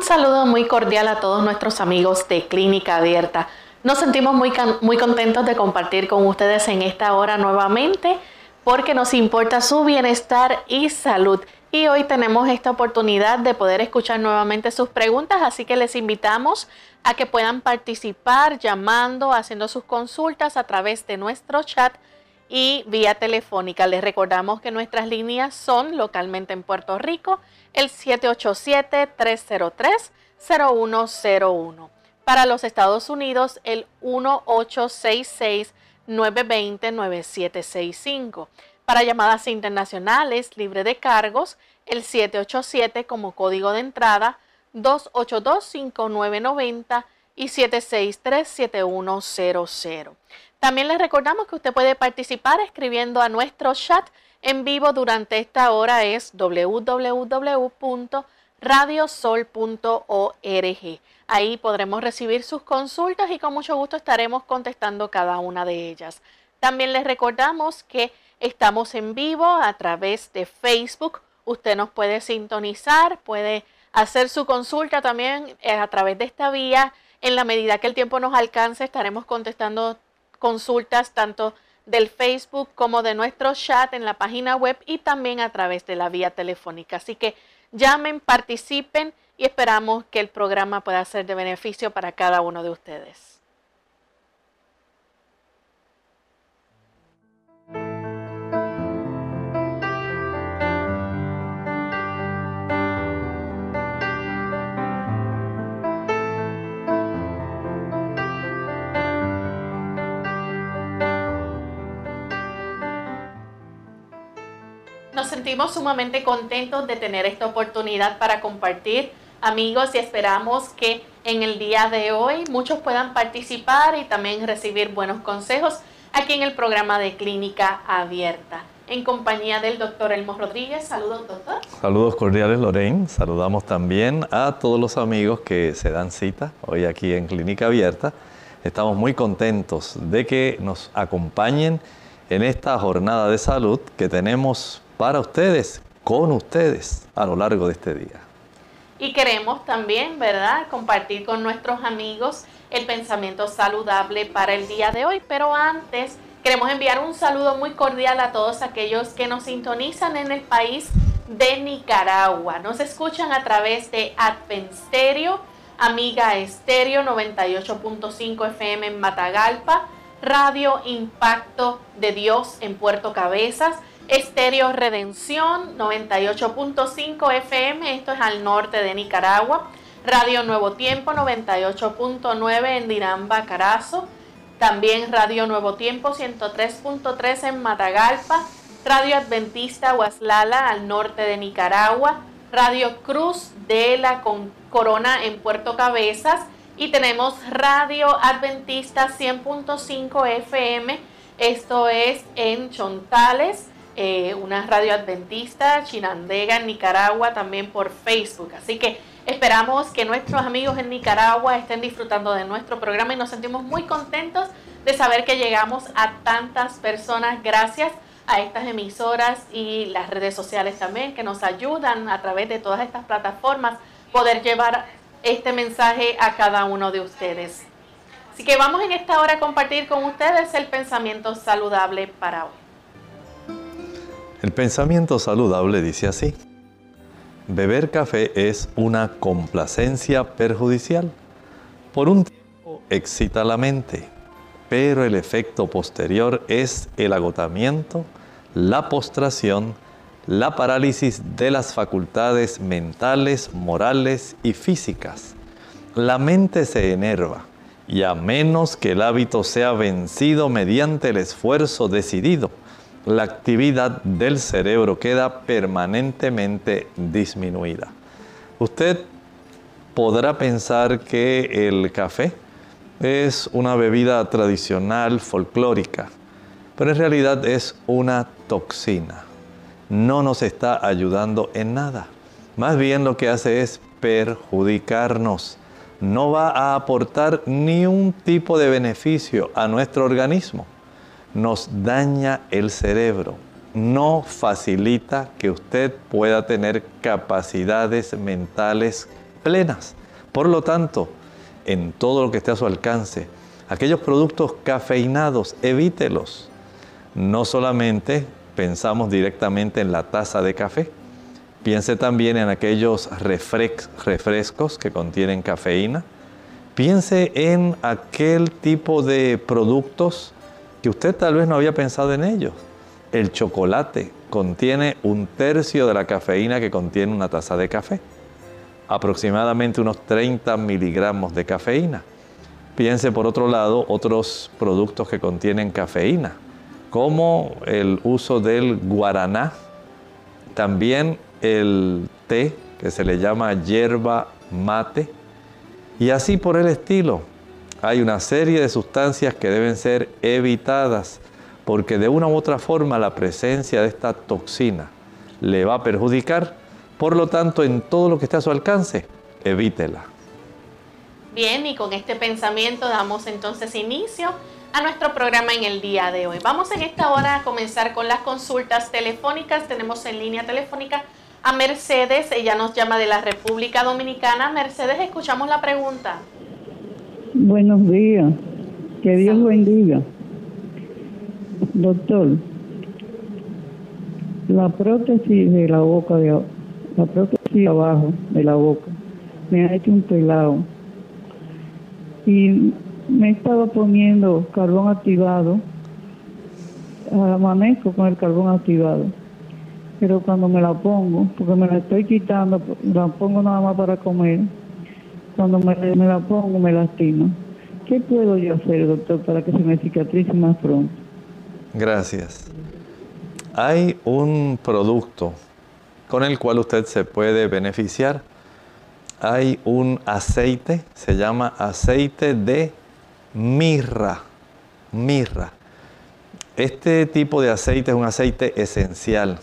Un saludo muy cordial a todos nuestros amigos de Clínica Abierta. Nos sentimos muy, muy contentos de compartir con ustedes en esta hora nuevamente porque nos importa su bienestar y salud. Y hoy tenemos esta oportunidad de poder escuchar nuevamente sus preguntas, así que les invitamos a que puedan participar llamando, haciendo sus consultas a través de nuestro chat y vía telefónica. Les recordamos que nuestras líneas son localmente en Puerto Rico el 787-303-0101. Para los Estados Unidos, el 1866-920-9765. Para llamadas internacionales libre de cargos, el 787 como código de entrada, 282-5990 y 763-7100. También les recordamos que usted puede participar escribiendo a nuestro chat en vivo durante esta hora es www.radiosol.org. Ahí podremos recibir sus consultas y con mucho gusto estaremos contestando cada una de ellas. También les recordamos que estamos en vivo a través de Facebook. Usted nos puede sintonizar, puede hacer su consulta también eh, a través de esta vía. En la medida que el tiempo nos alcance, estaremos contestando consultas tanto del Facebook como de nuestro chat en la página web y también a través de la vía telefónica. Así que llamen, participen y esperamos que el programa pueda ser de beneficio para cada uno de ustedes. Sentimos sumamente contentos de tener esta oportunidad para compartir, amigos, y esperamos que en el día de hoy muchos puedan participar y también recibir buenos consejos aquí en el programa de Clínica Abierta. En compañía del doctor Elmo Rodríguez. Saludos, doctor. Saludos cordiales, Lorraine. Saludamos también a todos los amigos que se dan cita hoy aquí en Clínica Abierta. Estamos muy contentos de que nos acompañen en esta jornada de salud que tenemos para ustedes, con ustedes a lo largo de este día. Y queremos también, ¿verdad?, compartir con nuestros amigos el pensamiento saludable para el día de hoy. Pero antes, queremos enviar un saludo muy cordial a todos aquellos que nos sintonizan en el país de Nicaragua. Nos escuchan a través de Advent Stereo, Amiga Estéreo 98.5 FM en Matagalpa, Radio Impacto de Dios en Puerto Cabezas, Estéreo Redención 98.5 FM, esto es al norte de Nicaragua. Radio Nuevo Tiempo 98.9 en Diramba, Carazo. También Radio Nuevo Tiempo 103.3 en Matagalpa. Radio Adventista Huaslala al norte de Nicaragua. Radio Cruz de la Corona en Puerto Cabezas y tenemos Radio Adventista 100.5 FM. Esto es en Chontales, eh, una radio adventista, Chinandega, en Nicaragua, también por Facebook. Así que esperamos que nuestros amigos en Nicaragua estén disfrutando de nuestro programa y nos sentimos muy contentos de saber que llegamos a tantas personas gracias a estas emisoras y las redes sociales también que nos ayudan a través de todas estas plataformas poder llevar este mensaje a cada uno de ustedes. Así que vamos en esta hora a compartir con ustedes el pensamiento saludable para hoy. El pensamiento saludable dice así. Beber café es una complacencia perjudicial. Por un tiempo excita la mente, pero el efecto posterior es el agotamiento, la postración, la parálisis de las facultades mentales, morales y físicas. La mente se enerva y a menos que el hábito sea vencido mediante el esfuerzo decidido, la actividad del cerebro queda permanentemente disminuida. Usted podrá pensar que el café es una bebida tradicional, folclórica, pero en realidad es una toxina no nos está ayudando en nada. Más bien lo que hace es perjudicarnos. No va a aportar ni un tipo de beneficio a nuestro organismo. Nos daña el cerebro. No facilita que usted pueda tener capacidades mentales plenas. Por lo tanto, en todo lo que esté a su alcance, aquellos productos cafeinados, evítelos. No solamente pensamos directamente en la taza de café. Piense también en aquellos refrescos que contienen cafeína. Piense en aquel tipo de productos que usted tal vez no había pensado en ellos. El chocolate contiene un tercio de la cafeína que contiene una taza de café. Aproximadamente unos 30 miligramos de cafeína. Piense por otro lado otros productos que contienen cafeína como el uso del guaraná, también el té, que se le llama hierba mate, y así por el estilo. Hay una serie de sustancias que deben ser evitadas porque de una u otra forma la presencia de esta toxina le va a perjudicar. Por lo tanto, en todo lo que esté a su alcance, evítela. Bien, y con este pensamiento damos entonces inicio a nuestro programa en el día de hoy. Vamos en esta hora a comenzar con las consultas telefónicas. Tenemos en línea telefónica a Mercedes, ella nos llama de la República Dominicana. Mercedes, escuchamos la pregunta. Buenos días, que Dios bendiga. Doctor, la prótesis de la boca, de, la prótesis abajo de la boca, me ha hecho un pelado. Y me he estado poniendo carbón activado, amanezco con el carbón activado, pero cuando me la pongo, porque me la estoy quitando, la pongo nada más para comer, cuando me, la pongo me lastima. ¿Qué puedo yo hacer, doctor, para que se me cicatrice más pronto? Gracias. Hay un producto con el cual usted se puede beneficiar. Hay un aceite, se llama aceite de mirra, mirra. Este tipo de aceite es un aceite esencial.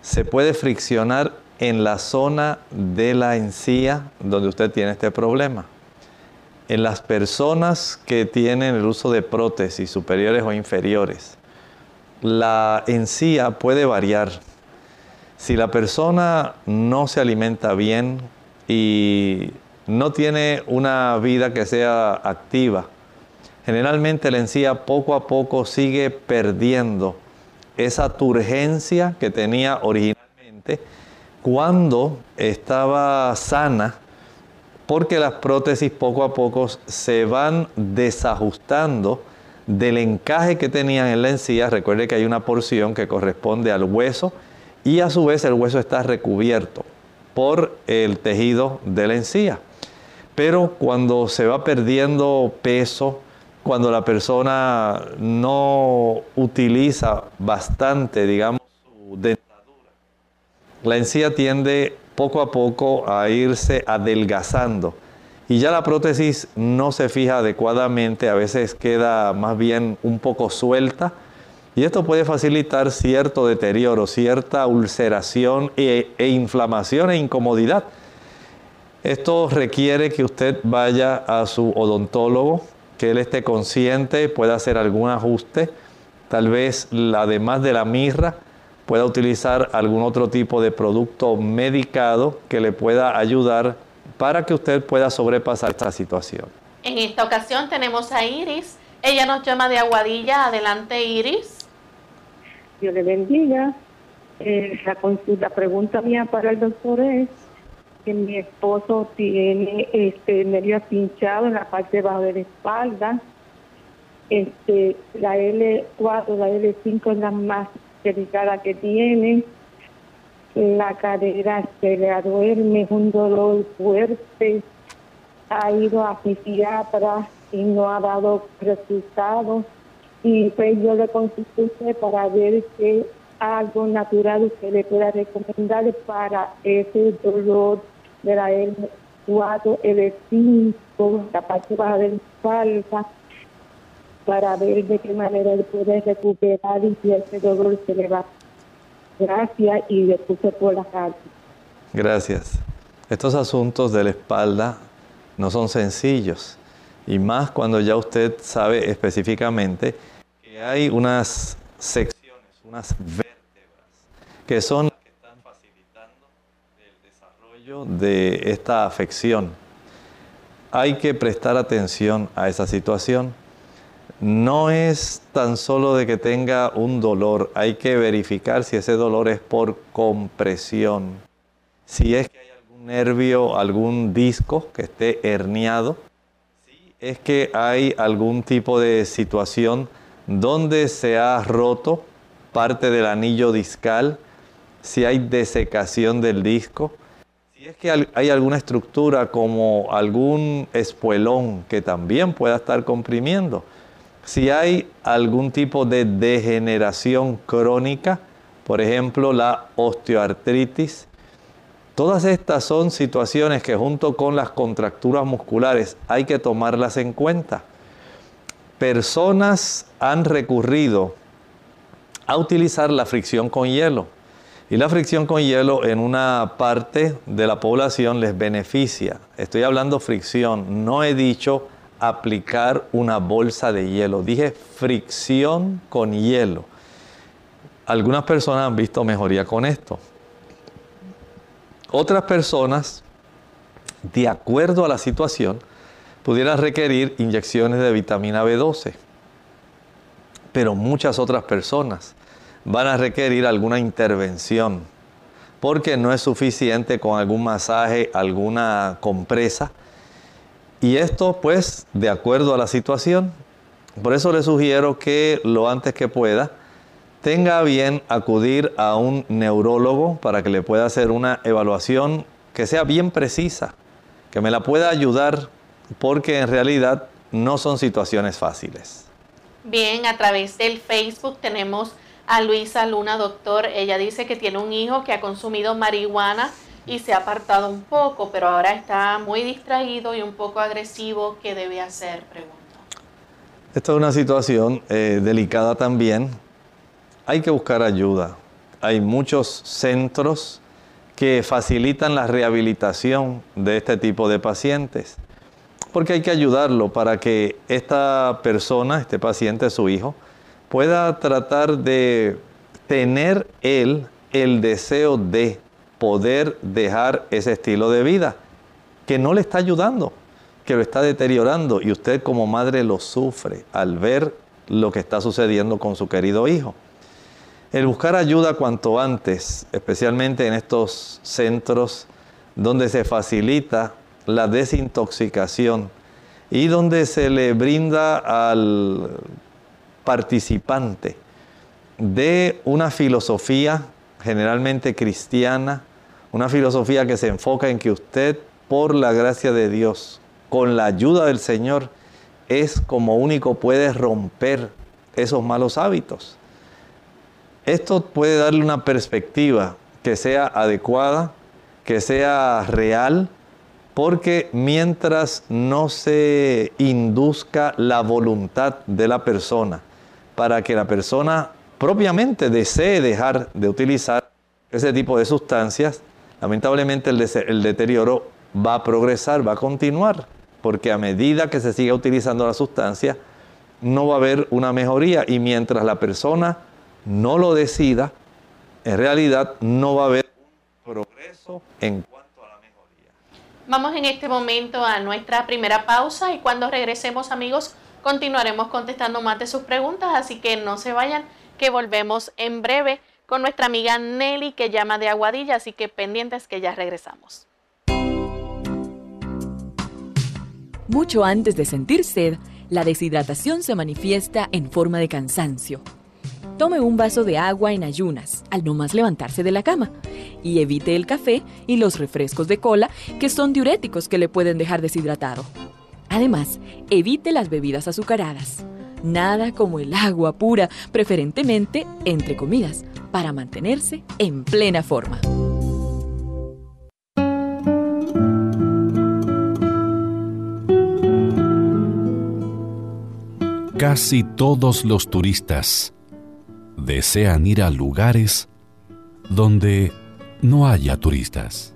Se puede friccionar en la zona de la encía donde usted tiene este problema. En las personas que tienen el uso de prótesis superiores o inferiores, la encía puede variar. Si la persona no se alimenta bien y no tiene una vida que sea activa. Generalmente la encía poco a poco sigue perdiendo esa turgencia que tenía originalmente cuando estaba sana, porque las prótesis poco a poco se van desajustando del encaje que tenían en la encía. Recuerde que hay una porción que corresponde al hueso y a su vez el hueso está recubierto por el tejido de la encía. Pero cuando se va perdiendo peso, cuando la persona no utiliza bastante, digamos, su la encía tiende poco a poco a irse adelgazando y ya la prótesis no se fija adecuadamente, a veces queda más bien un poco suelta y esto puede facilitar cierto deterioro, cierta ulceración e, e inflamación e incomodidad. Esto requiere que usted vaya a su odontólogo, que él esté consciente, pueda hacer algún ajuste, tal vez además de la mirra, pueda utilizar algún otro tipo de producto medicado que le pueda ayudar para que usted pueda sobrepasar esta situación. En esta ocasión tenemos a Iris. Ella nos llama de Aguadilla. Adelante, Iris. Dios le bendiga. Eh, la, la pregunta mía para el doctor es que mi esposo tiene este medio pinchado en la parte baja de la espalda. Este, la L4, la L5 es la más delicada que tiene. La cadera se le duerme, es un dolor fuerte. Ha ido a psiquiatra y no ha dado resultados. Y pues yo le consulté para ver qué algo natural usted le pueda recomendar para ese dolor de la L4, L5, la parte baja de la espalda, para ver de qué manera él puede recuperar y si ese dolor se le va. Gracias y le puse por la carta. Gracias. Estos asuntos de la espalda no son sencillos y más cuando ya usted sabe específicamente que hay unas secciones, unas vértebras que son de esta afección. Hay que prestar atención a esa situación. No es tan solo de que tenga un dolor, hay que verificar si ese dolor es por compresión, si es que hay algún nervio, algún disco que esté herniado, si es que hay algún tipo de situación donde se ha roto parte del anillo discal, si hay desecación del disco, es que hay alguna estructura como algún espuelón que también pueda estar comprimiendo, si hay algún tipo de degeneración crónica, por ejemplo la osteoartritis, todas estas son situaciones que junto con las contracturas musculares hay que tomarlas en cuenta. Personas han recurrido a utilizar la fricción con hielo y la fricción con hielo en una parte de la población les beneficia. Estoy hablando fricción, no he dicho aplicar una bolsa de hielo, dije fricción con hielo. Algunas personas han visto mejoría con esto. Otras personas, de acuerdo a la situación, pudieran requerir inyecciones de vitamina B12. Pero muchas otras personas van a requerir alguna intervención, porque no es suficiente con algún masaje, alguna compresa. Y esto pues de acuerdo a la situación. Por eso le sugiero que lo antes que pueda tenga bien acudir a un neurólogo para que le pueda hacer una evaluación que sea bien precisa, que me la pueda ayudar porque en realidad no son situaciones fáciles. Bien, a través del Facebook tenemos a Luisa Luna, doctor. Ella dice que tiene un hijo que ha consumido marihuana y se ha apartado un poco, pero ahora está muy distraído y un poco agresivo. ¿Qué debe hacer? Pregunta. Esta es una situación eh, delicada también. Hay que buscar ayuda. Hay muchos centros que facilitan la rehabilitación de este tipo de pacientes. Porque hay que ayudarlo para que esta persona, este paciente, su hijo, pueda tratar de tener él el deseo de poder dejar ese estilo de vida que no le está ayudando, que lo está deteriorando y usted como madre lo sufre al ver lo que está sucediendo con su querido hijo. El buscar ayuda cuanto antes, especialmente en estos centros donde se facilita la desintoxicación y donde se le brinda al participante de una filosofía generalmente cristiana, una filosofía que se enfoca en que usted, por la gracia de Dios, con la ayuda del Señor, es como único puede romper esos malos hábitos. Esto puede darle una perspectiva que sea adecuada, que sea real porque mientras no se induzca la voluntad de la persona para que la persona propiamente desee dejar de utilizar ese tipo de sustancias, lamentablemente el, deterioro va a progresar, va a continuar, porque a medida que se siga utilizando la sustancia, no va a haber una mejoría y mientras la persona no lo decida, en realidad no va a haber un progreso en cuanto a la mejoría. Vamos en este momento a nuestra primera pausa y cuando regresemos amigos continuaremos contestando más de sus preguntas, así que no se vayan, que volvemos en breve con nuestra amiga Nelly que llama de Aguadilla, así que pendientes que ya regresamos. Mucho antes de sentir sed, la deshidratación se manifiesta en forma de cansancio. Tome un vaso de agua en ayunas al no más levantarse de la cama y evite el café y los refrescos de cola que son diuréticos que le pueden dejar deshidratado. Además, evite las bebidas azucaradas. Nada como el agua pura, preferentemente entre comidas, para mantenerse en plena forma. Casi todos los turistas desean ir a lugares donde no haya turistas.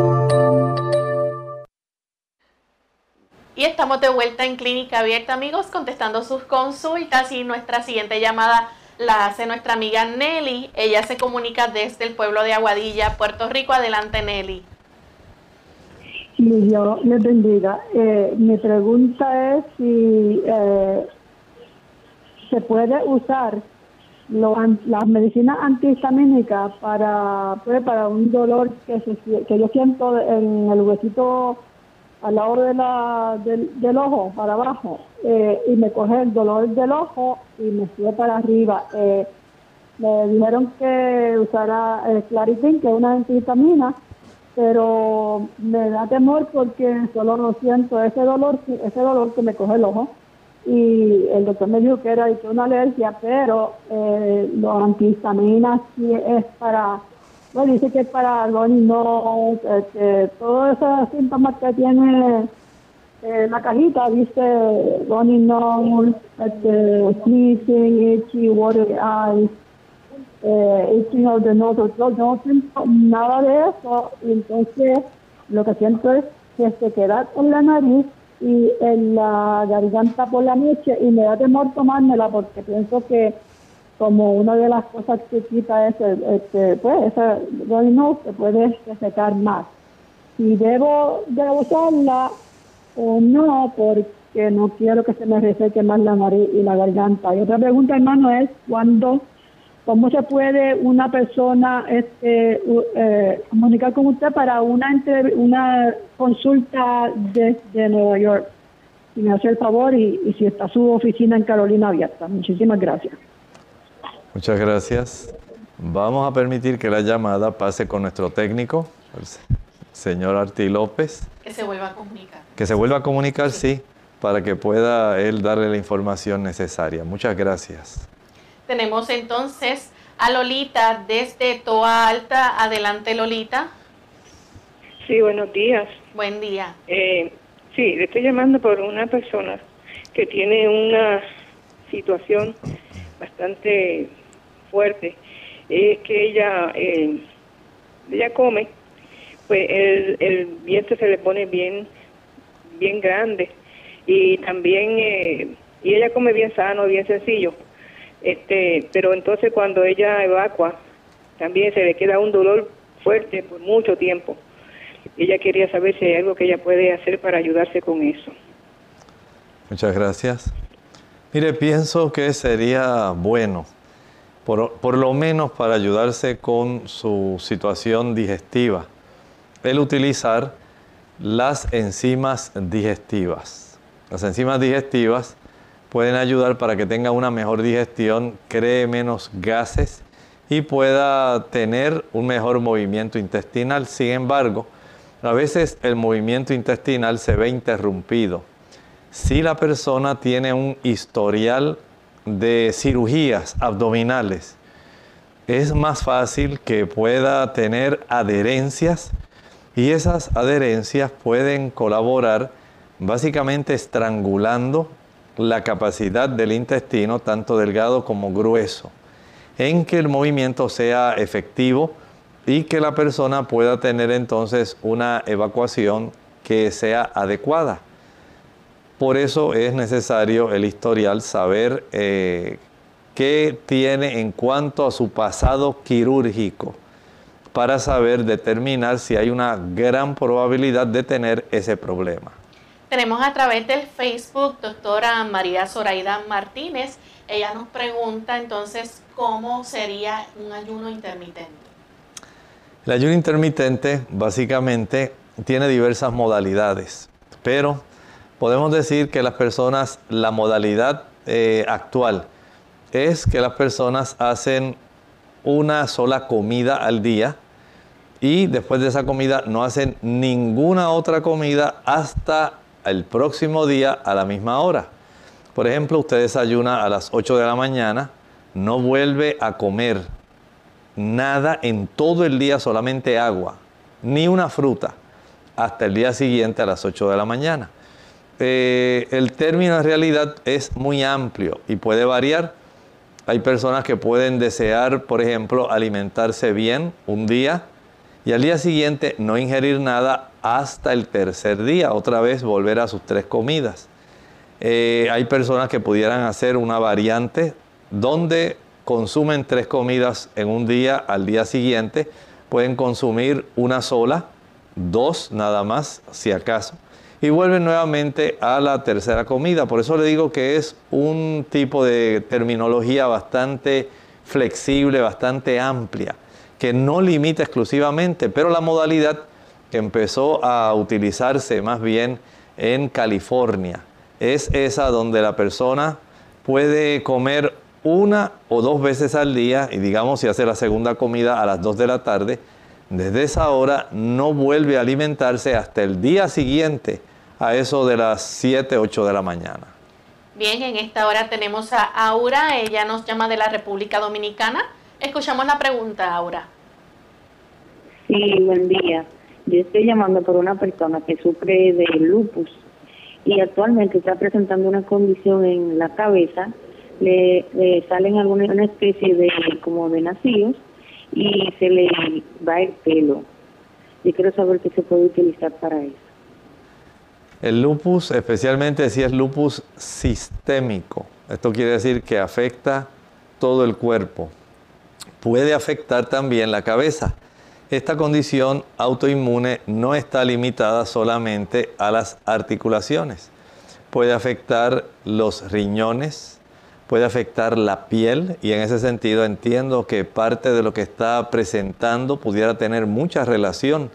Y estamos de vuelta en Clínica Abierta, amigos, contestando sus consultas y nuestra siguiente llamada la hace nuestra amiga Nelly. Ella se comunica desde el pueblo de Aguadilla, Puerto Rico. Adelante, Nelly. Dios les bendiga. Eh, mi pregunta es si eh, se puede usar las medicinas antihistamínicas para, pues, para un dolor que yo siento en el huesito al lado de la, del, ojo, para abajo, eh, y me coge el dolor del ojo y me sube para arriba. Eh, me dijeron que usara el Claritin, que es una antihistamina, pero me da temor porque solo no siento ese dolor, ese dolor que me coge el ojo. Y el doctor me dijo que era una alergia, pero eh, los antihistaminas sí es para bueno, dice que es para Ronnie no, este, todos esos síntomas que tiene eh, la cajita, dice Ronnie no, este, sneezing, itchy, watery eyes, eh, itching of the nose, no siento nada de eso, entonces lo que siento es que se queda en la nariz y en la garganta por la noche y me da temor tomármela porque pienso que como una de las cosas que quita es, este, pues, esa no se puede secar más. Si debo de usarla o no, porque no quiero que se me reseque más la nariz y la garganta. Y otra pregunta, hermano, es cuándo, cómo se puede una persona este, eh, comunicar con usted para una una consulta desde Nueva York. Si me hace el favor y si está su oficina en Carolina abierta. Muchísimas gracias. Muchas gracias. Vamos a permitir que la llamada pase con nuestro técnico, el señor Arti López. Que se vuelva a comunicar. Que se vuelva a comunicar, sí, para que pueda él darle la información necesaria. Muchas gracias. Tenemos entonces a Lolita desde Toa Alta. Adelante, Lolita. Sí, buenos días. Buen día. Eh, sí, le estoy llamando por una persona que tiene una situación bastante fuerte. Es que ella, eh, ella come, pues el, el vientre se le pone bien, bien grande y también, eh, y ella come bien sano, bien sencillo. Este, pero entonces cuando ella evacua, también se le queda un dolor fuerte por mucho tiempo. Ella quería saber si hay algo que ella puede hacer para ayudarse con eso. Muchas gracias. Mire, pienso que sería bueno, por, lo menos para ayudarse con su situación digestiva, el utilizar las enzimas digestivas. Las enzimas digestivas pueden ayudar para que tenga una mejor digestión, cree menos gases y pueda tener un mejor movimiento intestinal. Sin embargo, a veces el movimiento intestinal se ve interrumpido. Si la persona tiene un historial de cirugías abdominales, es más fácil que pueda tener adherencias y esas adherencias pueden colaborar básicamente estrangulando la capacidad del intestino, tanto delgado como grueso, en que el movimiento sea efectivo y que la persona pueda tener entonces una evacuación que sea adecuada. Por eso es necesario el historial saber eh, qué tiene en cuanto a su pasado quirúrgico para saber determinar si hay una gran probabilidad de tener ese problema. Tenemos a través del Facebook doctora María Zoraida Martínez. Ella nos pregunta entonces cómo sería un ayuno intermitente. El ayuno intermitente básicamente tiene diversas modalidades, pero podemos decir que las personas, la modalidad eh, actual es que las personas hacen una sola comida al día y después de esa comida no hacen ninguna otra comida hasta el próximo día a la misma hora. Por ejemplo, usted desayuna a las 8 de la mañana, no vuelve a comer nada en todo el día, solamente agua, ni una fruta, hasta el día siguiente a las 8 de la mañana. Eh, el término en realidad es muy amplio y puede variar. Hay personas que pueden desear, por ejemplo, alimentarse bien un día y al día siguiente no ingerir nada hasta el tercer día, otra vez volver a sus tres comidas. Eh, hay personas que pudieran hacer una variante donde consumen tres comidas en un día, al día siguiente pueden consumir una sola, dos nada más, si acaso, y vuelven nuevamente a la tercera comida. Por eso le digo que es un tipo de terminología bastante flexible, bastante amplia, que no limita exclusivamente, pero la modalidad que empezó a utilizarse más bien en California es esa donde la persona puede comer una o dos veces al día y digamos si hace la segunda comida a las 2 de la tarde, desde esa hora no vuelve a alimentarse hasta el día siguiente a eso de las 7, 8 de la mañana. Bien, en esta hora tenemos a Aura, ella nos llama de la República Dominicana. Escuchamos la pregunta, Aura. Sí, buen día. Yo estoy llamando por una persona que sufre de lupus y actualmente está presentando una condición en la cabeza le, salen alguna una especie de como de nacidos y se le va el pelo. Y quiero saber qué se puede utilizar para eso. El lupus, especialmente si es lupus sistémico, esto quiere decir que afecta todo el cuerpo. Puede afectar también la cabeza. Esta condición autoinmune no está limitada solamente a las articulaciones. Puede afectar los riñones, puede afectar la piel y en ese sentido entiendo que parte de lo que está presentando pudiera tener mucha relación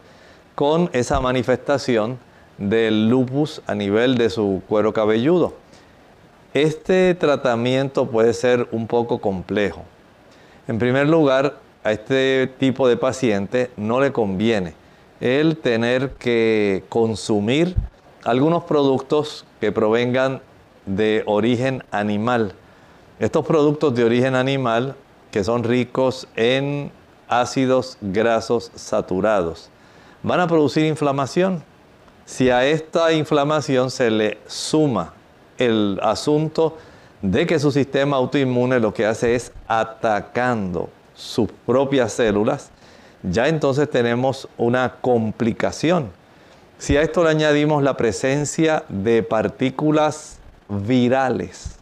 con esa manifestación del lupus a nivel de su cuero cabelludo. Este tratamiento puede ser un poco complejo. En primer lugar, a este tipo de paciente no le conviene el tener que consumir algunos productos que provengan de origen animal estos productos de origen animal que son ricos en ácidos grasos saturados, van a producir inflamación. Si a esta inflamación se le suma el asunto de que su sistema autoinmune lo que hace es atacando sus propias células, ya entonces tenemos una complicación. Si a esto le añadimos la presencia de partículas virales,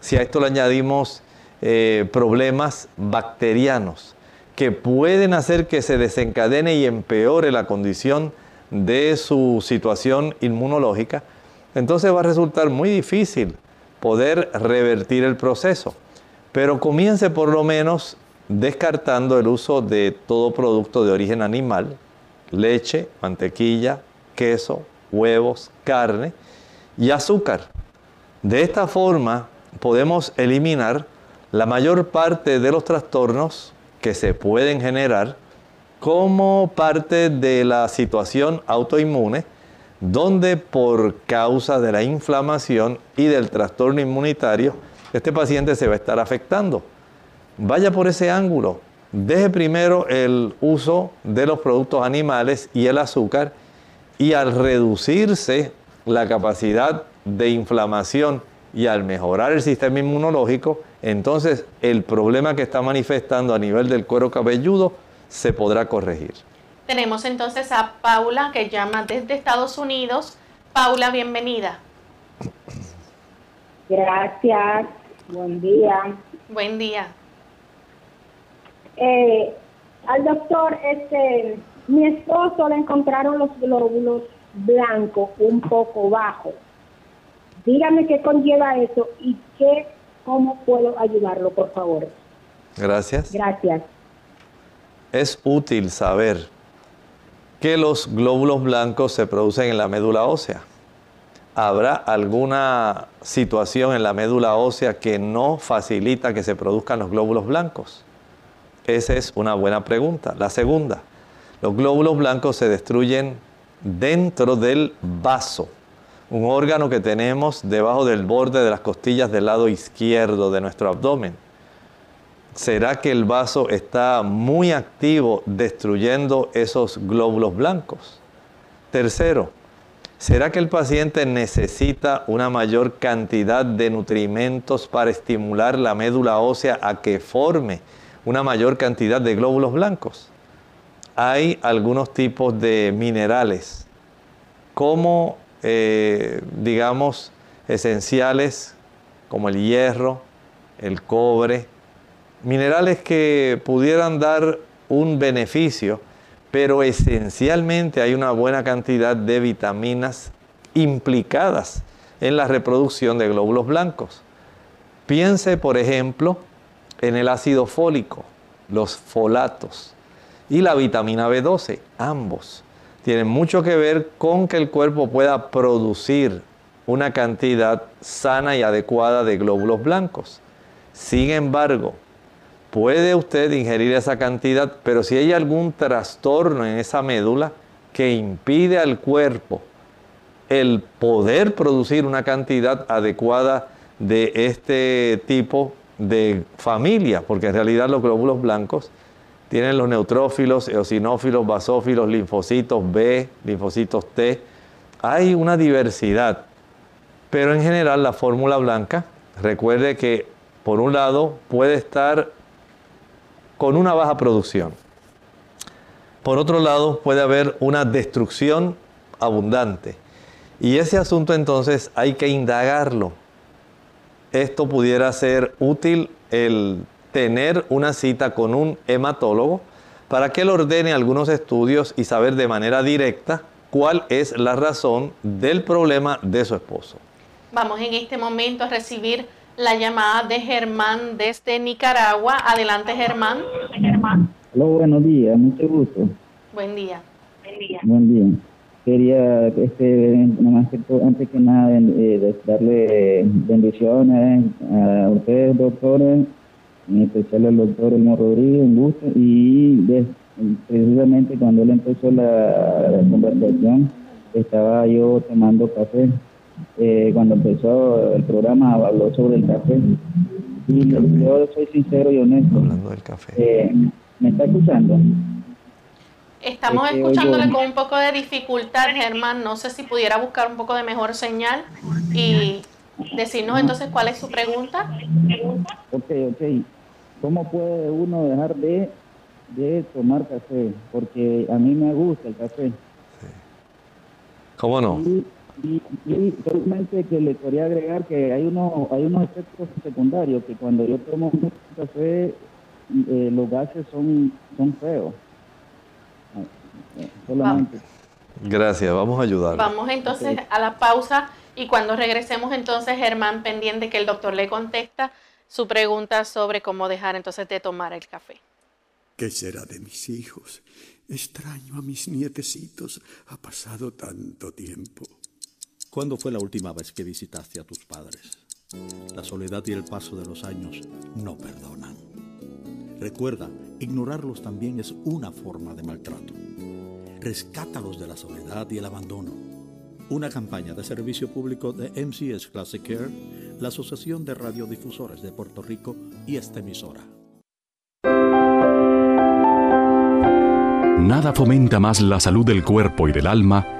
si a esto le añadimos eh, problemas bacterianos que pueden hacer que se desencadene y empeore la condición de su situación inmunológica, entonces va a resultar muy difícil poder revertir el proceso. Pero comience por lo menos descartando el uso de todo producto de origen animal, leche, mantequilla, queso, huevos, carne y azúcar. De esta forma podemos eliminar la mayor parte de los trastornos que se pueden generar como parte de la situación autoinmune, donde por causa de la inflamación y del trastorno inmunitario, este paciente se va a estar afectando. Vaya por ese ángulo. Deje primero el uso de los productos animales y el azúcar y al reducirse la capacidad de inflamación y al mejorar el sistema inmunológico, entonces el problema que está manifestando a nivel del cuero cabelludo se podrá corregir. Tenemos entonces a Paula que llama desde Estados Unidos. Paula, bienvenida. Gracias. Buen día. Buen día. Eh, al doctor, este, mi esposo le encontraron los glóbulos blancos un poco bajos. Dígame qué conlleva eso y qué, cómo puedo ayudarlo, por favor. Gracias. Gracias. Es útil saber que los glóbulos blancos se producen en la médula ósea. ¿Habrá alguna situación en la médula ósea que no facilita que se produzcan los glóbulos blancos? Esa es una buena pregunta. La segunda, los glóbulos blancos se destruyen dentro del vaso, un órgano que tenemos debajo del borde de las costillas del lado izquierdo de nuestro abdomen. ¿Será que el vaso está muy activo destruyendo esos glóbulos blancos? Tercero, ¿será que el paciente necesita una mayor cantidad de nutrimentos para estimular la médula ósea a que forme una mayor cantidad de glóbulos blancos. Hay algunos tipos de minerales como, eh, digamos, esenciales como el hierro, el cobre, minerales que pudieran dar un beneficio, pero esencialmente hay una buena cantidad de vitaminas implicadas en la reproducción de glóbulos blancos. Piense, por ejemplo, en el ácido fólico, los folatos y la vitamina B12, ambos tienen mucho que ver con que el cuerpo pueda producir una cantidad sana y adecuada de glóbulos blancos. Sin embargo, puede usted ingerir esa cantidad, pero si hay algún trastorno en esa médula que impide al cuerpo el poder producir una cantidad adecuada de este tipo de familia, porque en realidad los glóbulos blancos tienen los neutrófilos, eosinófilos, basófilos, linfocitos B, linfocitos T. Hay una diversidad, pero en general la fórmula blanca, recuerde que por un lado puede estar con una baja producción. Por otro lado puede haber una destrucción abundante. Y ese asunto entonces hay que indagarlo esto pudiera ser útil el tener una cita con un hematólogo para que él ordene algunos estudios y saber de manera directa cuál es la razón del problema de su esposo. Vamos en este momento a recibir la llamada de Germán desde Nicaragua. Adelante, Germán. Hola, buenos días, mucho gusto. Buen día. Buen día. Buen día quería este, antes que nada eh, darle bendiciones a ustedes doctores en especial al doctor Elmo Rodríguez un gusto y precisamente cuando él empezó la, conversación estaba yo tomando café eh, cuando empezó el programa habló sobre el café Y yo soy sincero y honesto. Hablando del café. Eh, ¿Me está escuchando? Estamos Es que escuchándole oigo- con un poco de dificultad, Germán. No sé si pudiera buscar un poco de mejor señal y decirnos entonces cuál es su pregunta. Ok, ok. ¿Cómo puede uno dejar de, de tomar café? Porque a mí me gusta el café. ¿Cómo no? Y, y, y solamente que le podría agregar que hay, uno, hay unos efectos secundarios que cuando yo tomo mucho café, eh, los gases son, son feos. Eh, Solamente. Gracias, vamos a ayudarle. Vamos entonces a la pausa y cuando regresemos entonces Germán pendiente que el doctor le contesta su pregunta sobre cómo dejar entonces de tomar el café. ¿Qué será de mis hijos? Extraño a mis nietecitos. Ha pasado tanto tiempo. ¿Cuándo fue la última vez que visitaste a tus padres? La soledad y el paso de los años no perdonan. Recuerda, ignorarlos también es una forma de maltrato. Rescátalos de la soledad y el abandono. Una campaña de servicio público de MCS Classic Care, la Asociación de Radiodifusores de Puerto Rico y esta emisora. Nada fomenta más la salud del cuerpo y del alma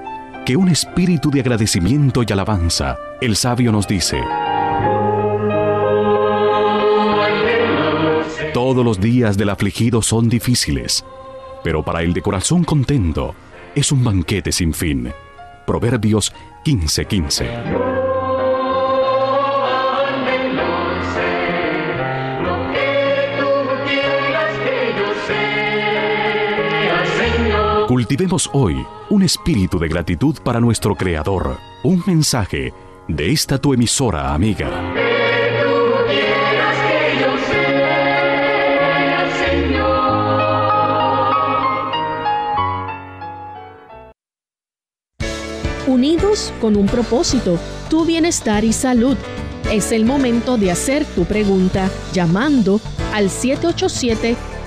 que un espíritu de agradecimiento y alabanza. El sabio nos dice, todos los días del afligido son difíciles, pero para el de corazón contento es un banquete sin fin. Proverbios 15:15. Cultivemos hoy un espíritu de gratitud para nuestro Creador. Un mensaje de esta tu emisora amiga. Unidos con un propósito, tu bienestar y salud. Es el momento de hacer tu pregunta llamando al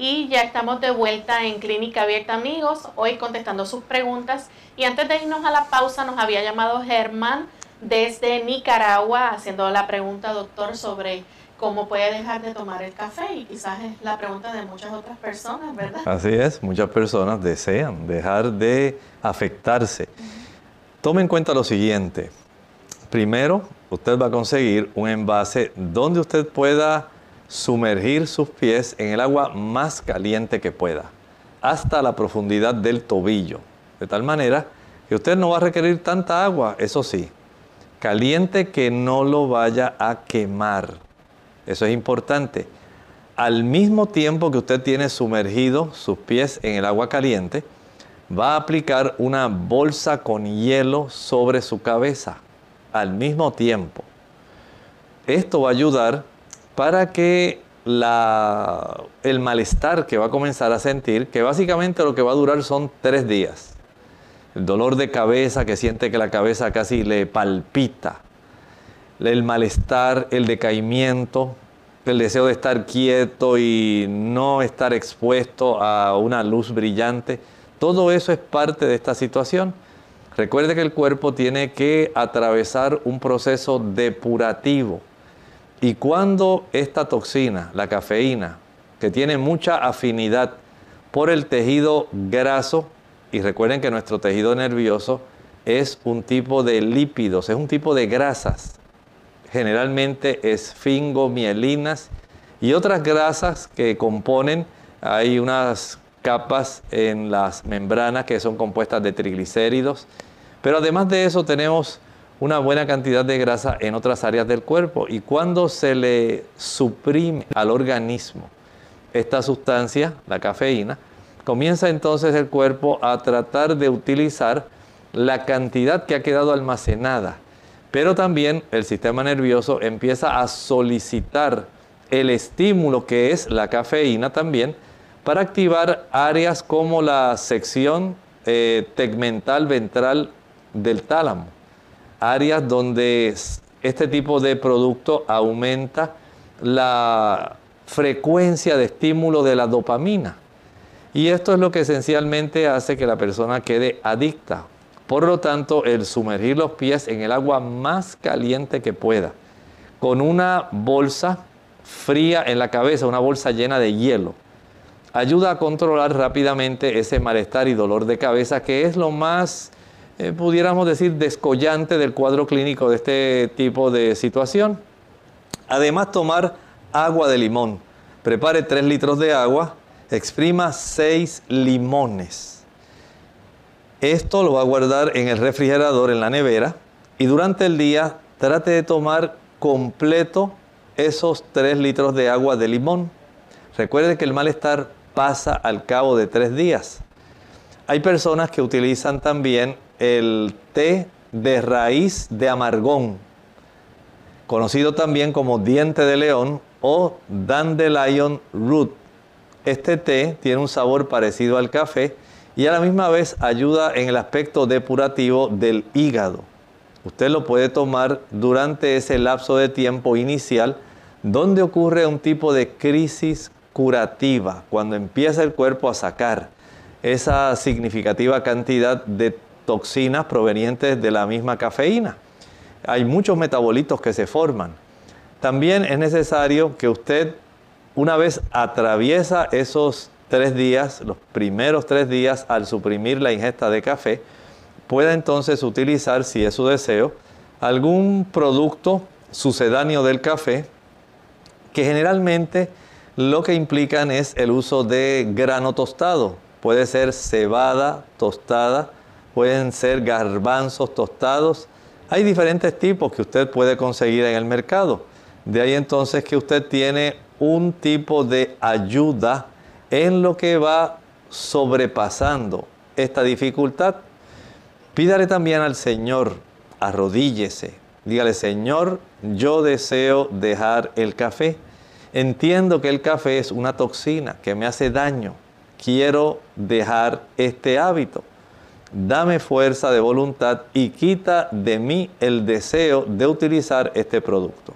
Y ya estamos de vuelta en Clínica Abierta, amigos, hoy contestando sus preguntas. Y antes de irnos a la pausa, nos había llamado Germán desde Nicaragua haciendo la pregunta, doctor, sobre cómo puede dejar de tomar el café. Y quizás es la pregunta de muchas otras personas, ¿verdad? Así es, muchas personas desean dejar de afectarse. Tome en cuenta lo siguiente. Primero, usted va a conseguir un envase donde usted pueda sumergir sus pies en el agua más caliente que pueda, hasta la profundidad del tobillo. De tal manera que usted no va a requerir tanta agua, eso sí, caliente que no lo vaya a quemar. Eso es importante. Al mismo tiempo que usted tiene sumergido sus pies en el agua caliente, va a aplicar una bolsa con hielo sobre su cabeza al mismo tiempo. Esto va a ayudar para que el malestar que va a comenzar a sentir, que básicamente lo que va a durar son tres días, el dolor de cabeza que siente que la cabeza casi le palpita, el malestar, el decaimiento, el deseo de estar quieto y no estar expuesto a una luz brillante, todo eso es parte de esta situación. Recuerde que el cuerpo tiene que atravesar un proceso depurativo. Y cuando esta toxina, la cafeína, que tiene mucha afinidad por el tejido graso, y recuerden que nuestro tejido nervioso es un tipo de lípidos, es un tipo de grasas, generalmente esfingomielinas y otras grasas que componen, hay unas capas en las membranas que son compuestas de triglicéridos. Pero además de eso tenemos una buena cantidad de grasa en otras áreas del cuerpo y cuando se le suprime al organismo esta sustancia, la cafeína, comienza entonces el cuerpo a tratar de utilizar la cantidad que ha quedado almacenada. Pero también el sistema nervioso empieza a solicitar el estímulo que es la cafeína también para activar áreas como la sección eh, tegmental ventral del tálamo áreas donde este tipo de producto aumenta la frecuencia de estímulo de la dopamina. Y esto es lo que esencialmente hace que la persona quede adicta. Por lo tanto, el sumergir los pies en el agua más caliente que pueda, con una bolsa fría en la cabeza, una bolsa llena de hielo, ayuda a controlar rápidamente ese malestar y dolor de cabeza que es lo más eh, pudiéramos decir, descollante del cuadro clínico de este tipo de situación. Además, tomar agua de limón. Prepare 3 litros de agua, exprima 6 limones. Esto lo va a guardar en el refrigerador, en la nevera, y durante el día trate de tomar completo esos 3 litros de agua de limón. Recuerde que el malestar pasa al cabo de 3 días. Hay personas que utilizan también el té de raíz de amargón, conocido también como diente de león o dandelion root. Este té tiene un sabor parecido al café y a la misma vez ayuda en el aspecto depurativo del hígado. Usted lo puede tomar durante ese lapso de tiempo inicial donde ocurre un tipo de crisis curativa, cuando empieza el cuerpo a sacar esa significativa cantidad de toxinas provenientes de la misma cafeína. Hay muchos metabolitos que se forman. También es necesario que usted, una vez atraviesa esos tres días, los primeros tres días al suprimir la ingesta de café, pueda entonces utilizar, si es su deseo, algún producto sucedáneo del café que generalmente lo que implican es el uso de grano tostado. Puede ser cebada tostada, pueden ser garbanzos tostados. Hay diferentes tipos que usted puede conseguir en el mercado. De ahí entonces que usted tiene un tipo de ayuda en lo que va sobrepasando esta dificultad. Pídale también al Señor, arrodíllese, dígale, Señor, yo deseo dejar el café. Entiendo que el café es una toxina que me hace daño. Quiero dejar este hábito dame fuerza de voluntad y quita de mí el deseo de utilizar este producto.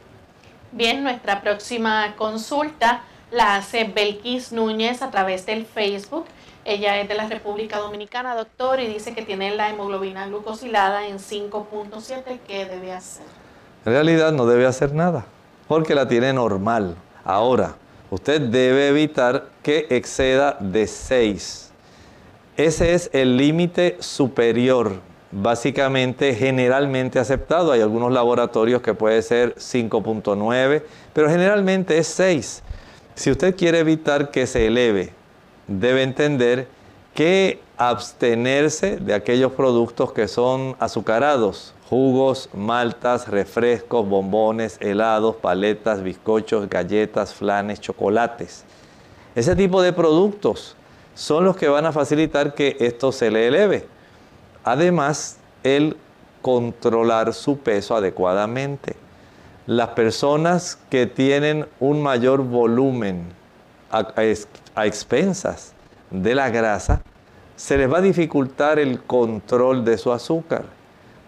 Bien, nuestra próxima consulta la hace Belkis Núñez a través del Facebook. Ella es de la República Dominicana, doctor, y dice que tiene la hemoglobina glucosilada en 5.7. ¿Qué debe hacer? En realidad no debe hacer nada, porque la tiene normal. Ahora, usted debe evitar que exceda de 6 ese es el límite superior, básicamente generalmente aceptado. Hay algunos laboratorios que puede ser 5.9, pero generalmente es 6. Si usted quiere evitar que se eleve, debe entender que abstenerse de aquellos productos que son azucarados, jugos, maltas, refrescos, bombones, helados, paletas, bizcochos, galletas, flanes, chocolates. Ese tipo de productos son los que van a facilitar que esto se le eleve. Además, el controlar su peso adecuadamente. Las personas que tienen un mayor volumen a, expensas de la grasa, se les va a dificultar el control de su azúcar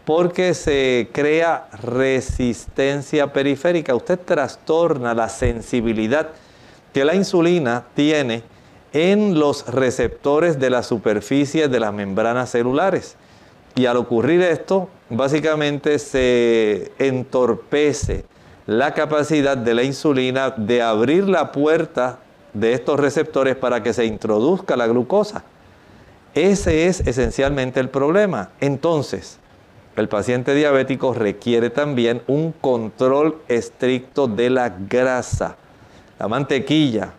porque se crea resistencia periférica. Usted trastorna la sensibilidad que la insulina tiene en los receptores de la superficie de las membranas celulares. Y al ocurrir esto, básicamente se entorpece la capacidad de la insulina de abrir la puerta de estos receptores para que se introduzca la glucosa. Ese es esencialmente el problema. Entonces, el paciente diabético requiere también un control estricto de la grasa. La mantequilla,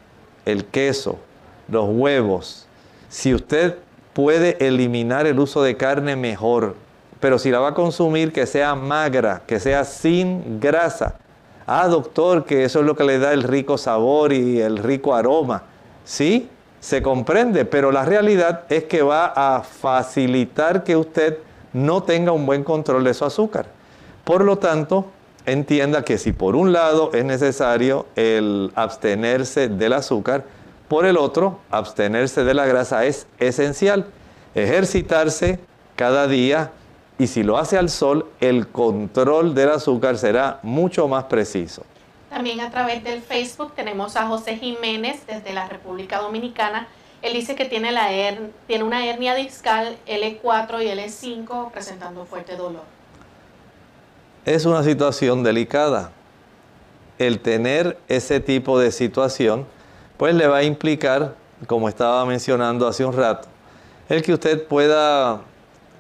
el queso, los huevos, Si usted puede eliminar el uso de carne, mejor. Pero si la va a consumir, que sea magra, que sea sin grasa. Ah, doctor, que eso es lo que le da el rico sabor y el rico aroma. Sí, se comprende, pero la realidad es que va a facilitar que usted no tenga un buen control de su azúcar. Por lo tanto, entienda que si por un lado es necesario el abstenerse del azúcar, por el otro, abstenerse de la grasa es esencial. Ejercitarse cada día y si lo hace al sol, el control del azúcar será mucho más preciso. También a través del Facebook tenemos a José Jiménez desde la República Dominicana. Él dice que tiene, la tiene una hernia discal L4 y L5 presentando fuerte dolor. Es una situación delicada. El tener ese tipo de situación, pues le va a implicar, como estaba mencionando hace un rato, el que usted pueda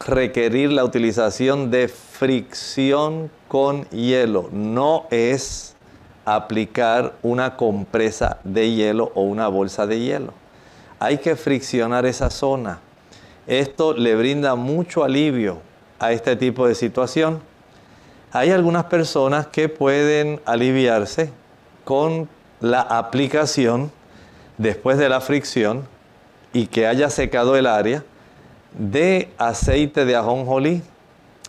requerir la utilización de fricción con hielo. No es aplicar una compresa de hielo o una bolsa de hielo. Hay que friccionar esa zona. Esto le brinda mucho alivio a este tipo de situación. Hay algunas personas que pueden aliviarse con la aplicación después de la fricción y que haya secado el área de aceite de ajonjolí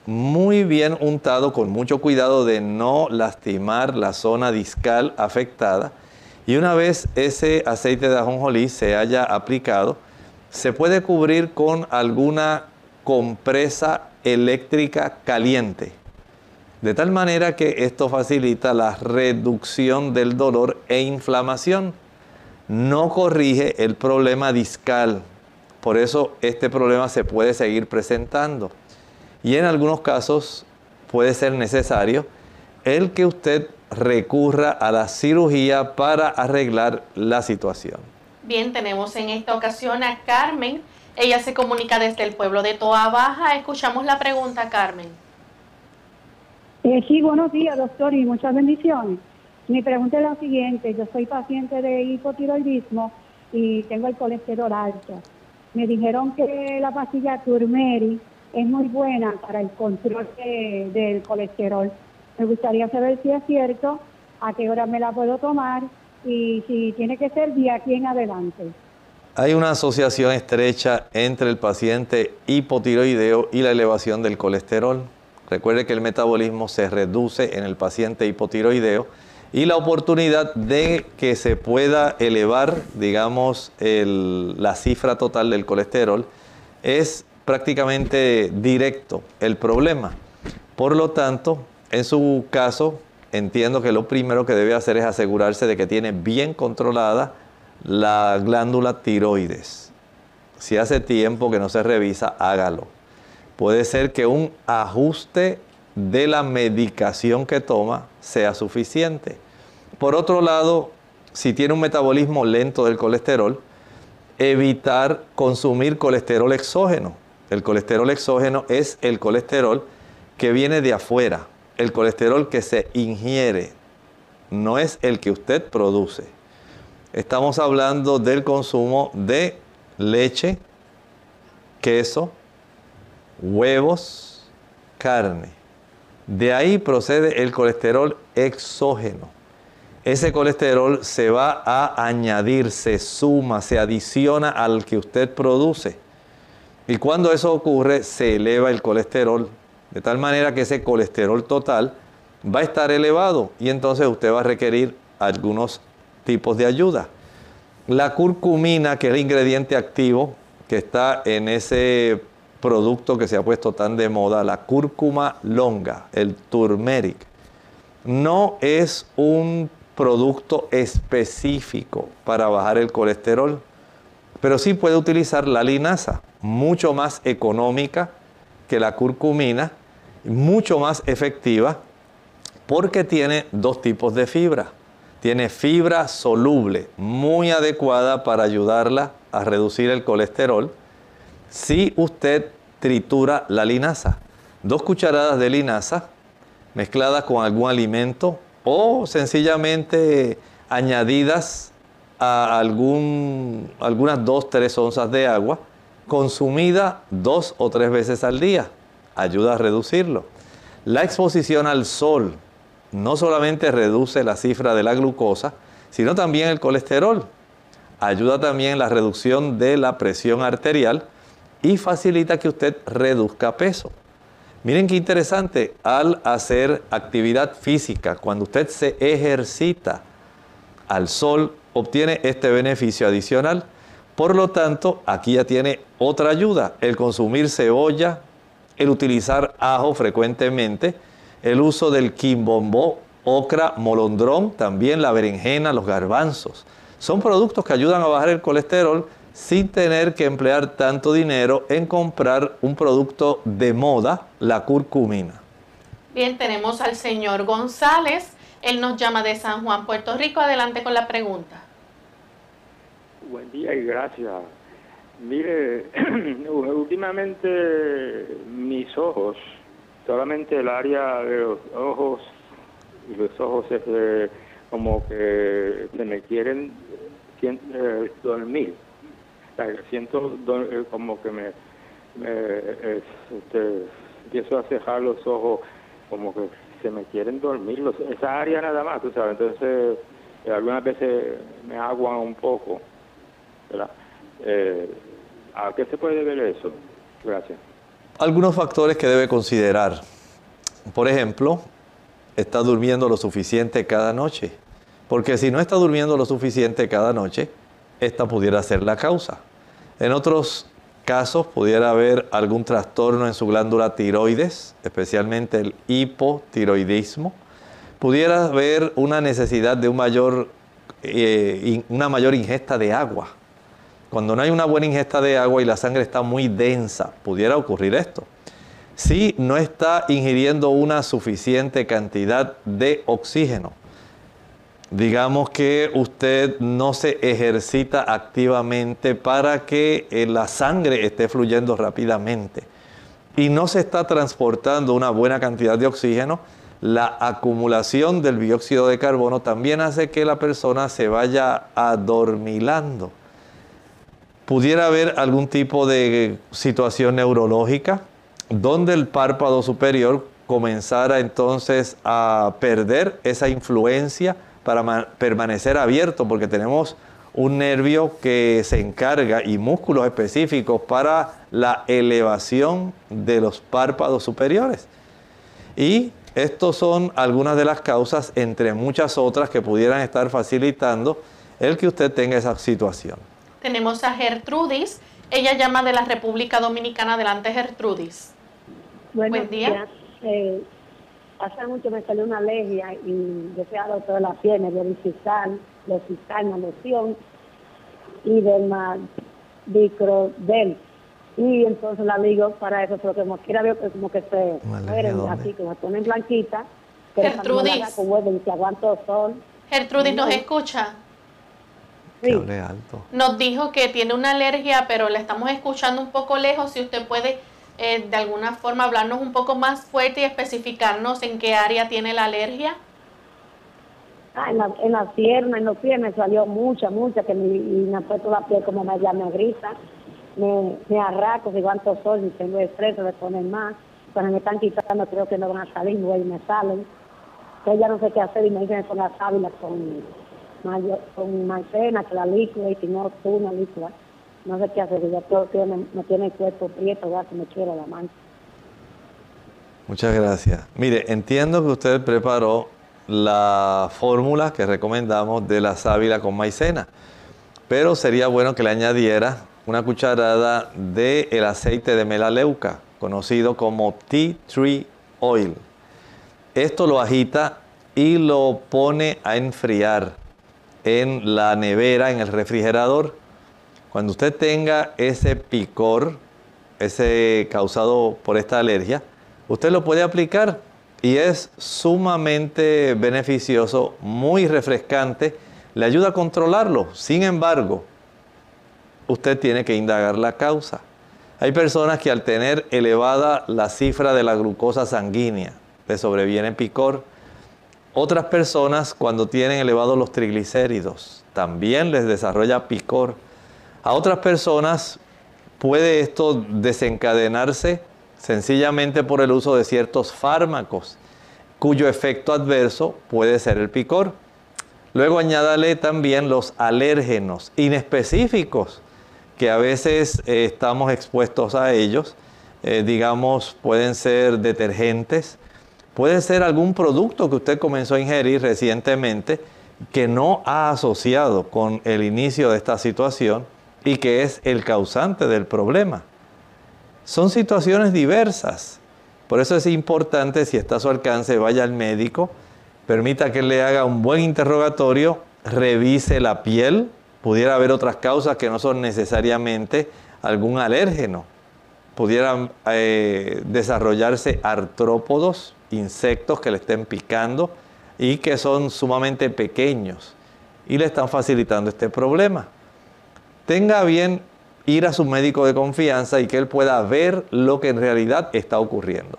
muy bien untado con mucho cuidado de no lastimar la zona discal afectada. Y una vez ese aceite de ajonjolí se haya aplicado, se puede cubrir con alguna compresa eléctrica caliente. De tal manera que esto facilita la reducción del dolor e inflamación. No corrige el problema discal. Por eso este problema se puede seguir presentando y en algunos casos puede ser necesario el que usted recurra a la cirugía para arreglar la situación. Bien, tenemos en esta ocasión a Carmen. Ella se comunica desde el pueblo de Toa Baja. Escuchamos la pregunta, Carmen. Eh, sí, buenos días, doctor, y muchas bendiciones. Mi pregunta es la siguiente. Yo soy paciente de hipotiroidismo y tengo el colesterol alto. Me dijeron que la pastilla Turmeri es muy buena para el control del colesterol. Me gustaría saber si es cierto, a qué hora me la puedo tomar y si tiene que ser de aquí en adelante. Hay una asociación estrecha entre el paciente hipotiroideo y la elevación del colesterol. Recuerde que el metabolismo se reduce en el paciente hipotiroideo y la oportunidad de que se pueda elevar, digamos, la cifra total del colesterol es prácticamente directo el problema. Por lo tanto, en su caso, entiendo que lo primero que debe hacer es asegurarse de que tiene bien controlada la glándula tiroides. Si hace tiempo que no se revisa, hágalo. Puede ser que un ajuste de la medicación que toma sea suficiente. Por otro lado, si tiene un metabolismo lento del colesterol, evitar consumir colesterol exógeno el colesterol exógeno es el colesterol que viene de afuera, el colesterol que se ingiere, no es el que usted produce. Estamos hablando del consumo de leche, queso, huevos, carne. De ahí procede el colesterol exógeno. Ese colesterol se va a añadir, se suma, se adiciona al que usted produce. Y cuando eso ocurre, se eleva el colesterol, de tal manera que ese colesterol total va a estar elevado y entonces usted va a requerir algunos tipos de ayuda. La curcumina, que es el ingrediente activo que está en ese producto que se ha puesto tan de moda, la cúrcuma longa, el turmeric, no es un producto específico para bajar el colesterol, pero sí puede utilizar la linaza mucho más económica que la curcumina, mucho más efectiva, porque tiene dos tipos de fibra. Tiene fibra soluble, muy adecuada para ayudarla a reducir el colesterol. Si usted tritura la linaza, dos cucharadas de linaza mezcladas con algún alimento o sencillamente añadidas a algún, algunas dos, tres onzas de agua consumida dos o tres veces al día. Ayuda a reducirlo. La exposición al sol no solamente reduce la cifra de la glucosa, sino también el colesterol. Ayuda también la reducción de la presión arterial y facilita que usted reduzca peso. Miren qué interesante, al hacer actividad física, cuando usted se ejercita al sol, obtiene este beneficio adicional. Por lo tanto, aquí ya tiene otra ayuda, el consumir cebolla, el utilizar ajo frecuentemente, el uso del quimbombó, ocra, molondrón, también la berenjena, los garbanzos. Son productos que ayudan a bajar el colesterol sin tener que emplear tanto dinero en comprar un producto de moda, la curcumina. Bien, tenemos al señor González. Él nos llama de San Juan, Puerto Rico. Adelante con la pregunta. Buen día y gracias. Mire, últimamente mis ojos, solamente el área de los ojos y los ojos es como que se me quieren eh, dormir siento eh, como que me, este, empiezo a cejar los ojos, como que se me quieren dormir, los, esa área nada más, tú sabes, entonces eh, algunas veces me aguan un poco. Eh, ¿A qué se puede ver eso? Gracias. Algunos factores que debe considerar. Por ejemplo, está durmiendo lo suficiente cada noche. Porque si no está durmiendo lo suficiente cada noche, esta pudiera ser la causa. En otros casos pudiera haber algún trastorno en su glándula tiroides, especialmente el hipotiroidismo. Pudiera haber una necesidad de un mayor, eh, una mayor ingesta de agua. Cuando no hay una buena ingesta de agua y la sangre está muy densa, pudiera ocurrir esto. Si no está ingiriendo una suficiente cantidad de oxígeno, digamos que usted no se ejercita activamente para que eh, la sangre esté fluyendo rápidamente y no se está transportando una buena cantidad de oxígeno, la acumulación del dióxido de carbono también hace que la persona se vaya adormilando. Pudiera haber algún tipo de situación neurológica donde el párpado superior comenzara entonces a perder esa influencia para permanecer abierto porque tenemos un nervio que se encarga y músculos específicos para la elevación de los párpados superiores. Y estos son algunas de las causas, entre muchas otras, que pudieran estar facilitando el que usted tenga esa situación. Tenemos a Gertrudis. Ella llama de la República Dominicana. Adelante, Gertrudis. Buen día. Eh, hace mucho me salió una alergia y yo fui a la doctora de la piel, me dio Lecital, una loción y del. Y entonces la digo para eso, pero como quiera veo que como que se mueren así, que se ponen blanquitas. Gertrudis. Como que aguanto sol. Gertrudis, ¿nos escucha? Sí. alto. Nos dijo que tiene una alergia, pero la estamos escuchando un poco lejos. Si usted puede eh, de alguna forma hablarnos un poco más fuerte y especificarnos en qué área tiene la alergia? Ah, en, la, en la pierna, en los pies me salió mucha, mucha, que me, me ha la piel como me, ya me grita, me, me arraco, si aguanto sol, y tengo estrés, me ponen más. Cuando me están quitando, creo que no van a salir, y me salen. Entonces ya no sé qué hacer y me dicen con la sábila con, con maicena, que la líquida, y si no, tú una líquida no sé qué hacer, ya todo tiene, no tiene cuerpo prieto, ya se me quiere la mancha. Muchas gracias. Mire, entiendo que usted preparó la fórmula que recomendamos de la sábila con maicena, pero sería bueno que le añadiera una cucharada de el aceite de melaleuca, conocido como tea tree oil. Esto lo agita y lo pone a enfriar en la nevera, en el refrigerador cuando usted tenga ese picor, ese causado por esta alergia, usted lo puede aplicar y es sumamente beneficioso, muy refrescante, le ayuda a controlarlo. Sin embargo, usted tiene que indagar la causa. Hay personas que al tener elevada la cifra de la glucosa sanguínea le sobreviene picor Otras personas cuando tienen elevados los triglicéridos también les desarrolla picor. A otras personas puede esto desencadenarse sencillamente por el uso de ciertos fármacos cuyo efecto adverso puede ser el picor. Luego añádale también los alérgenos inespecíficos que a veces eh, estamos expuestos a ellos. Eh, digamos, pueden ser detergentes, puede ser algún producto que usted comenzó a ingerir recientemente que no ha asociado con el inicio de esta situación y que es el causante del problema. Son situaciones diversas. Por eso es importante, si está a su alcance, vaya al médico, permita que le haga un buen interrogatorio, revise la piel, pudiera haber otras causas que no son necesariamente algún alérgeno. Pudieran eh, desarrollarse artrópodos, insectos que le estén picando y que son sumamente pequeños y le están facilitando este problema. Tenga bien ir a su médico de confianza y que él pueda ver lo que en realidad está ocurriendo.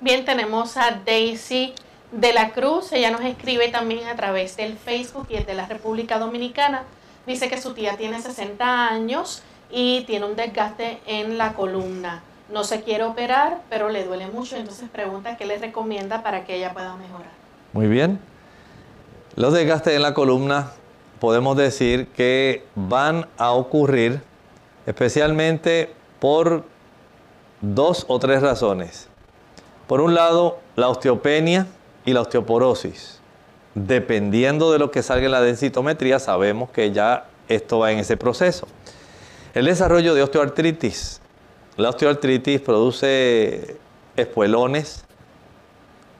Bien, tenemos a Daisy de la Cruz. Ella nos escribe también a través del Facebook y es de la República Dominicana. Dice que su tía tiene 60 años y tiene un desgaste en la columna. No se quiere operar, pero le duele mucho. Entonces pregunta qué le recomienda para que ella pueda mejorar. Muy bien. Los desgastes en la columna podemos decir que van a ocurrir especialmente por dos o tres razones. Por un lado, la osteopenia y la osteoporosis. Dependiendo de lo que salga en la densitometría, sabemos que ya esto va en ese proceso. El desarrollo de osteoartritis. La osteoartritis produce espuelones.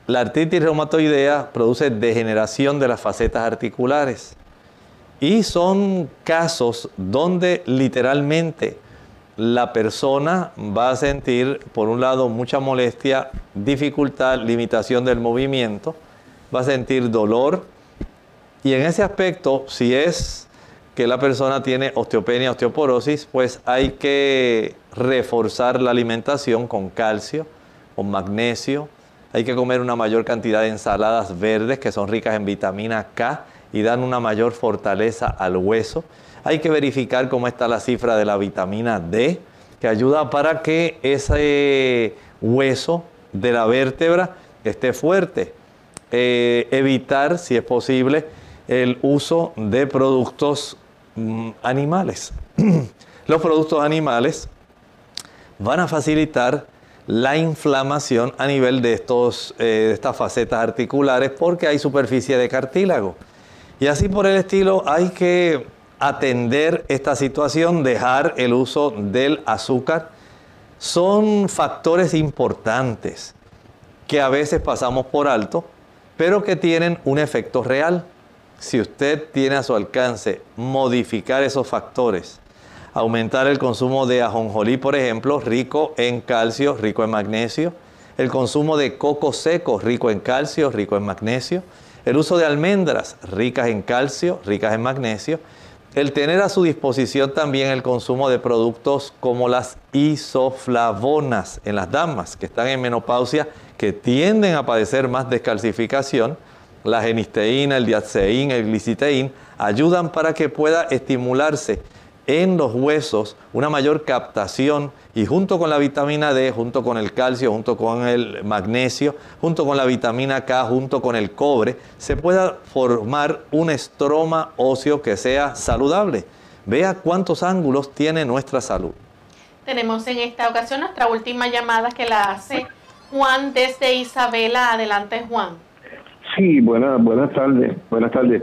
La artritis reumatoidea produce degeneración de las facetas articulares. Y son casos donde literalmente la persona va a sentir, por un lado, mucha molestia, dificultad, limitación del movimiento, va a sentir dolor. Y en ese aspecto, si es que la persona tiene osteopenia, osteoporosis, pues hay que reforzar la alimentación con calcio, con magnesio. Hay que comer una mayor cantidad de ensaladas verdes que son ricas en vitamina K y dan una mayor fortaleza al hueso. Hay que verificar cómo está la cifra de la vitamina D, que ayuda para que ese hueso de la vértebra esté fuerte. Eh, evitar, si es posible, el uso de productos mm, animales. Los productos animales van a facilitar la inflamación a nivel de, estos, eh, de estas facetas articulares porque hay superficie de cartílago. Y así por el estilo hay que atender esta situación, dejar el uso del azúcar. Son factores importantes que a veces pasamos por alto, pero que tienen un efecto real. Si usted tiene a su alcance modificar esos factores, aumentar el consumo de ajonjolí, por ejemplo, rico en calcio, rico en magnesio, el consumo de coco seco, rico en calcio, rico en magnesio, el uso de almendras ricas en calcio, ricas en magnesio, el tener a su disposición también el consumo de productos como las isoflavonas en las damas que están en menopausia, que tienden a padecer más descalcificación, la genisteína, el diaceín, el gliciteín, ayudan para que pueda estimularse en los huesos una mayor captación y junto con la vitamina D, junto con el calcio, junto con el magnesio, junto con la vitamina K, junto con el cobre, se pueda formar un estroma óseo que sea saludable. Vea cuántos ángulos tiene nuestra salud. Tenemos en esta ocasión nuestra última llamada que la hace Juan desde Isabela. Adelante, Juan. Sí, buenas, buenas tardes. Buenas tardes.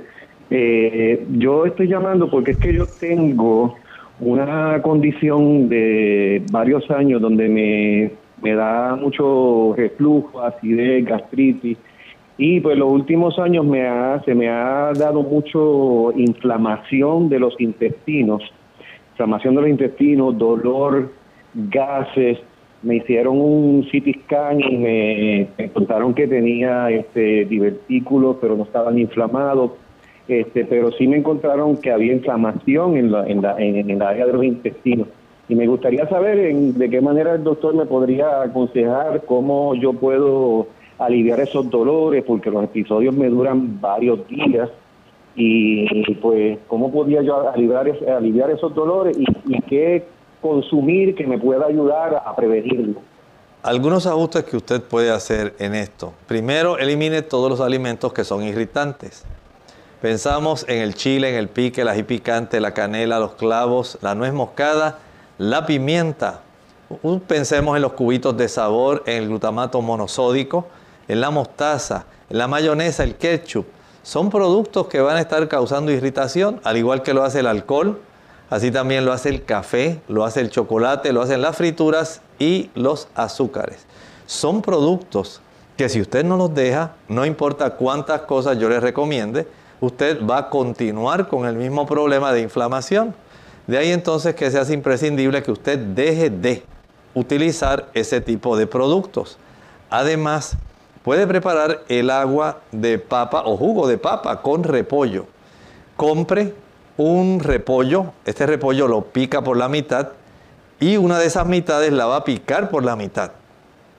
Eh, yo estoy llamando porque es que yo tengo una condición de varios años donde me, me da mucho reflujo, acidez, gastritis. Y pues los últimos años me ha, se me ha dado mucho inflamación de los intestinos, inflamación de los intestinos, dolor, gases. Me hicieron un CT scan y me, me contaron que tenía este divertículos, pero no estaban inflamados este, pero sí me encontraron que había inflamación en, la, en, la, en, el área de los intestinos. Y me gustaría saber de qué manera el doctor me podría aconsejar cómo yo puedo aliviar esos dolores, porque los episodios me duran varios días. Y pues, ¿cómo podía yo aliviar, aliviar esos dolores y qué consumir que me pueda ayudar a prevenirlo? Algunos ajustes que usted puede hacer en esto. Primero, elimine todos los alimentos que son irritantes. Pensamos en el chile, en el pique, el ají picante, la canela, los clavos, la nuez moscada, la pimienta. Pensemos en los cubitos de sabor, en el glutamato monosódico, en la mostaza, en la mayonesa, el ketchup. Son productos que van a estar causando irritación, al igual que lo hace el alcohol, así también lo hace el café, lo hace el chocolate, lo hacen las frituras y los azúcares. Son productos que si usted no los deja, no importa cuántas cosas yo les recomiende, usted va a continuar con el mismo problema de inflamación. De ahí entonces que se hace imprescindible que usted deje de utilizar ese tipo de productos. Además, puede preparar el agua de papa o jugo de papa con repollo. Compre un repollo, este repollo lo pica por la mitad y una de esas mitades la va a picar por la mitad.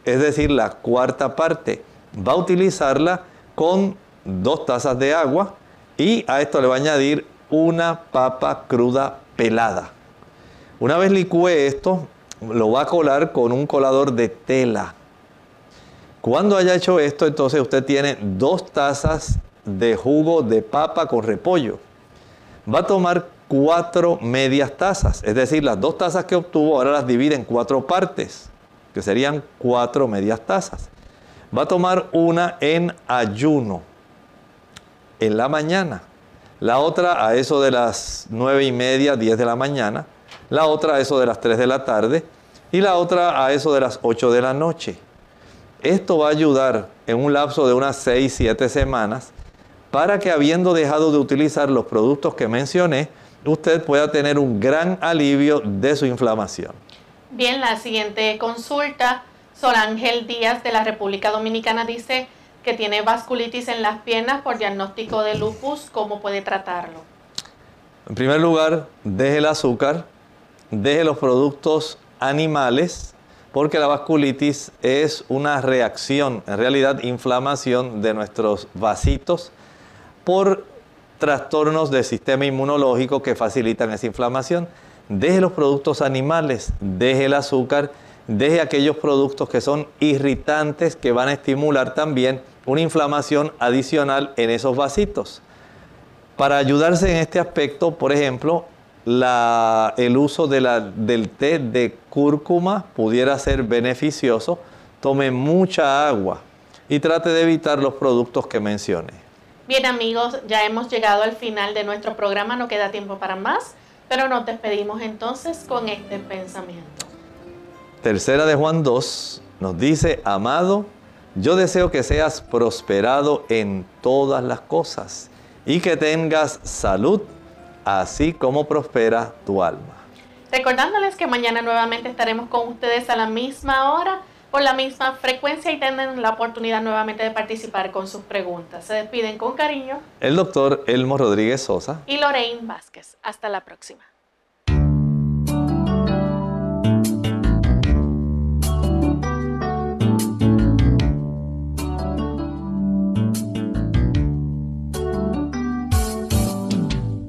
Es decir, la cuarta parte. Va a utilizarla con dos tazas de agua y a esto le va a añadir una papa cruda pelada. Una vez licúe esto, lo va a colar con un colador de tela. Cuando haya hecho esto, entonces usted tiene dos tazas de jugo de papa con repollo. Va a tomar cuatro medias tazas, es decir, las dos tazas que obtuvo ahora las divide en cuatro partes, que serían cuatro medias tazas. Va a tomar una en ayuno en la mañana, la otra a eso de las nueve y media, 10 de la mañana, la otra a eso de las 3 de la tarde y la otra a eso de las 8 de la noche. Esto va a ayudar en un lapso de unas 6, 7 semanas para que habiendo dejado de utilizar los productos que mencioné, usted pueda tener un gran alivio de su inflamación. Bien, la siguiente consulta, Sol Ángel Díaz de la República Dominicana dice, que tiene vasculitis en las piernas por diagnóstico de lupus, ¿cómo puede tratarlo? En primer lugar, deje el azúcar, deje los productos animales, porque la vasculitis es una reacción, en realidad inflamación de nuestros vasitos por trastornos del sistema inmunológico que facilitan esa inflamación. Deje los productos animales, deje el azúcar, deje aquellos productos que son irritantes que van a estimular también una inflamación adicional en esos vasitos. Para ayudarse en este aspecto, por ejemplo, el uso del té de cúrcuma pudiera ser beneficioso. Tome mucha agua y trate de evitar los productos que mencioné. Bien amigos, ya hemos llegado al final de nuestro programa, no queda tiempo para más, pero nos despedimos entonces con este pensamiento. Tercera de Juan 2 nos dice, amado, yo deseo que seas prosperado en todas las cosas y que tengas salud, así como prospera tu alma. Recordándoles que mañana nuevamente estaremos con ustedes a la misma hora, por la misma frecuencia y tendrán la oportunidad nuevamente de participar con sus preguntas. Se despiden con cariño. El doctor Elmo Rodríguez Sosa. Y Lorraine Vázquez. Hasta la próxima.